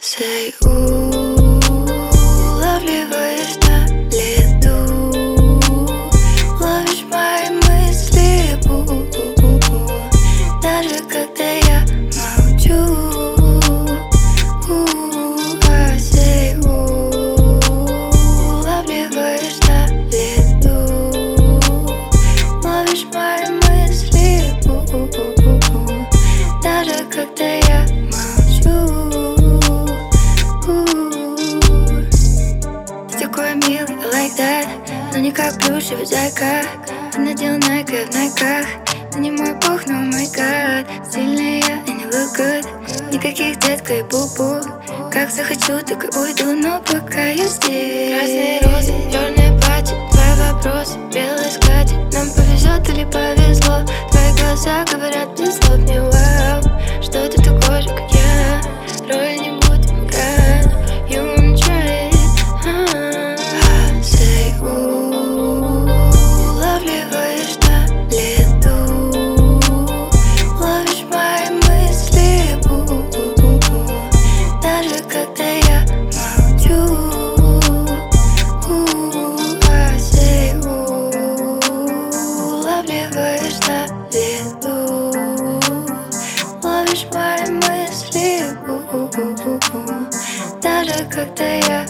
say улавливаешь that Но не как плюшевый зайка. Надел найка в найках. Ты не мой бог, но мой гад. Стильная и не look good Никаких детка и бу-бу. Как захочу, так и уйду Но пока я здесь. Красные розы, черное платье Твои вопросы, белый скатерть Нам повезет или повезло. Твои глаза говорят без слов улавливаешь на лету Ловишь мои мысли Даже когда я молчу улавливаешь на лету Ловишь мои мысли Даже когда я